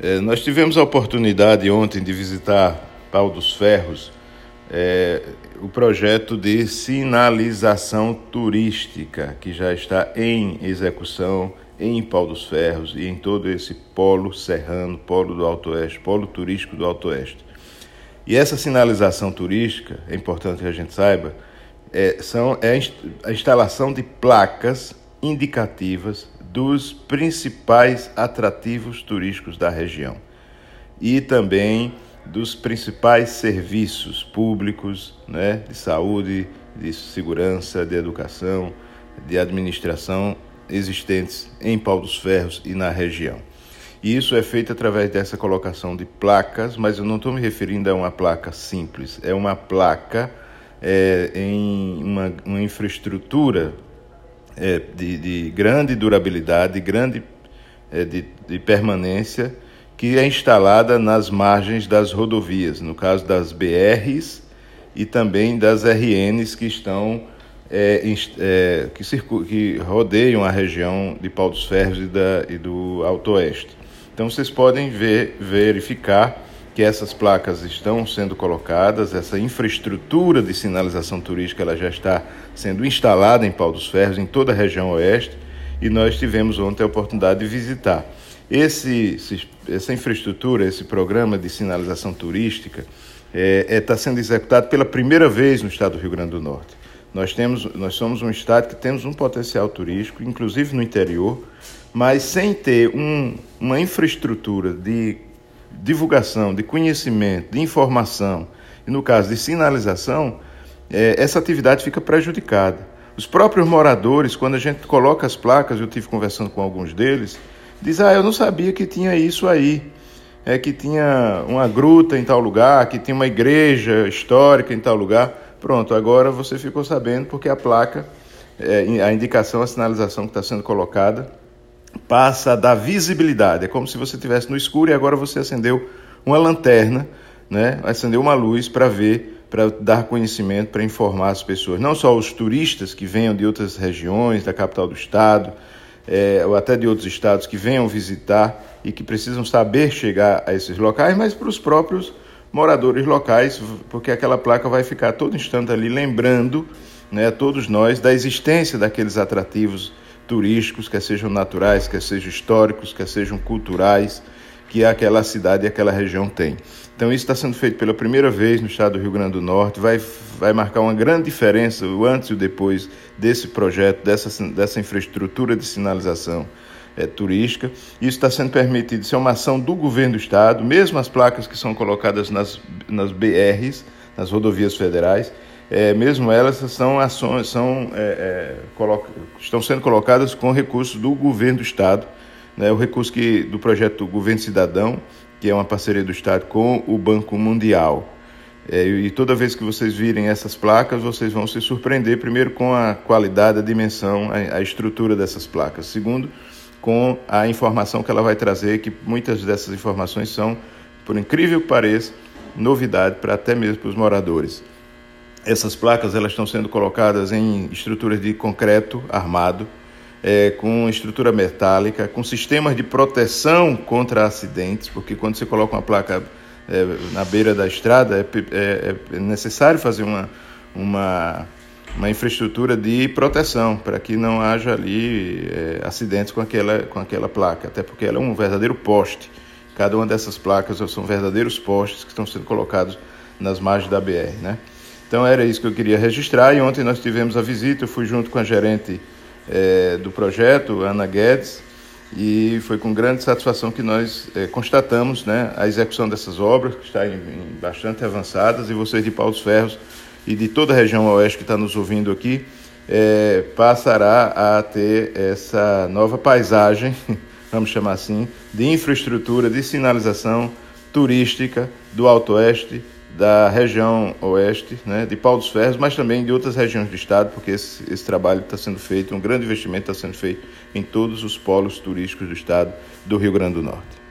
É, nós tivemos a oportunidade ontem de visitar Pau dos Ferros, é, o projeto de sinalização turística, que já está em execução em Pau dos Ferros e em todo esse polo serrano, polo do Alto Oeste, polo turístico do Alto Oeste. E essa sinalização turística, é importante que a gente saiba, é, são, é a instalação de placas indicativas dos principais atrativos turísticos da região e também dos principais serviços públicos né, de saúde, de segurança, de educação, de administração existentes em Pau dos Ferros e na região. E isso é feito através dessa colocação de placas, mas eu não estou me referindo a uma placa simples, é uma placa é, em uma, uma infraestrutura é, de, de, grande durabilidade, grande é, de, de permanência, que é instalada nas margens das rodovias, no caso das BRs e também das RNs que estão é, é, que, que rodeiam a região de Pau dos Ferros e, da, e do Alto Oeste. Então vocês podem ver, verificar que essas placas estão sendo colocadas, essa infraestrutura de sinalização turística ela já está sendo instalada em Pau dos Ferros, em toda a região oeste, e nós tivemos ontem a oportunidade de visitar. Esse, essa infraestrutura, esse programa de sinalização turística, está é, é, tá sendo executado pela primeira vez no estado do Rio Grande do Norte. Nós, temos, nós somos um estado que temos um potencial turístico, inclusive no interior, mas sem ter um, uma infraestrutura de divulgação, de conhecimento, de informação, e no caso de sinalização, é, essa atividade fica prejudicada. Os próprios moradores, quando a gente coloca as placas, eu tive conversando com alguns deles, diz: Ah, eu não sabia que tinha isso aí. É que tinha uma gruta em tal lugar, que tinha uma igreja histórica em tal lugar. Pronto, agora você ficou sabendo porque a placa, é, a indicação, a sinalização que está sendo colocada passa a visibilidade. É como se você estivesse no escuro e agora você acendeu uma lanterna, né? acendeu uma luz para ver, para dar conhecimento, para informar as pessoas. Não só os turistas que venham de outras regiões, da capital do estado, é, ou até de outros estados que venham visitar e que precisam saber chegar a esses locais, mas para os próprios moradores locais, porque aquela placa vai ficar todo instante ali lembrando né, a todos nós da existência daqueles atrativos turísticos, quer sejam naturais, quer sejam históricos, quer sejam culturais, que aquela cidade e aquela região tem. Então isso está sendo feito pela primeira vez no estado do Rio Grande do Norte, vai, vai marcar uma grande diferença, o antes e o depois desse projeto, dessa, dessa infraestrutura de sinalização é, turística. Isso está sendo permitido, isso é uma ação do governo do estado, mesmo as placas que são colocadas nas, nas BRs, nas rodovias federais, é, mesmo elas são ações, são, é, é, coloca, estão sendo colocadas com recursos do governo do estado, né, o recurso que, do projeto Governo Cidadão, que é uma parceria do estado com o Banco Mundial. É, e toda vez que vocês virem essas placas, vocês vão se surpreender, primeiro, com a qualidade, a dimensão, a, a estrutura dessas placas. Segundo, com a informação que ela vai trazer, que muitas dessas informações são, por incrível que pareça, novidade para até mesmo para os moradores. Essas placas elas estão sendo colocadas em estruturas de concreto armado, é, com estrutura metálica, com sistemas de proteção contra acidentes, porque quando você coloca uma placa é, na beira da estrada, é, é, é necessário fazer uma, uma, uma, infraestrutura de proteção para que não haja ali é, acidentes com aquela, com aquela placa, até porque ela é um verdadeiro poste. Cada uma dessas placas são verdadeiros postes que estão sendo colocados nas margens da BR, né? Então era isso que eu queria registrar. E ontem nós tivemos a visita, eu fui junto com a gerente é, do projeto, Ana Guedes, e foi com grande satisfação que nós é, constatamos né, a execução dessas obras, que está em, em bastante avançadas, e vocês de Paulo dos Ferros e de toda a região oeste que está nos ouvindo aqui, é, passará a ter essa nova paisagem, vamos chamar assim, de infraestrutura, de sinalização turística do Alto Oeste, da região oeste, né, de Pau dos Ferros, mas também de outras regiões do estado, porque esse, esse trabalho está sendo feito, um grande investimento está sendo feito em todos os polos turísticos do estado do Rio Grande do Norte.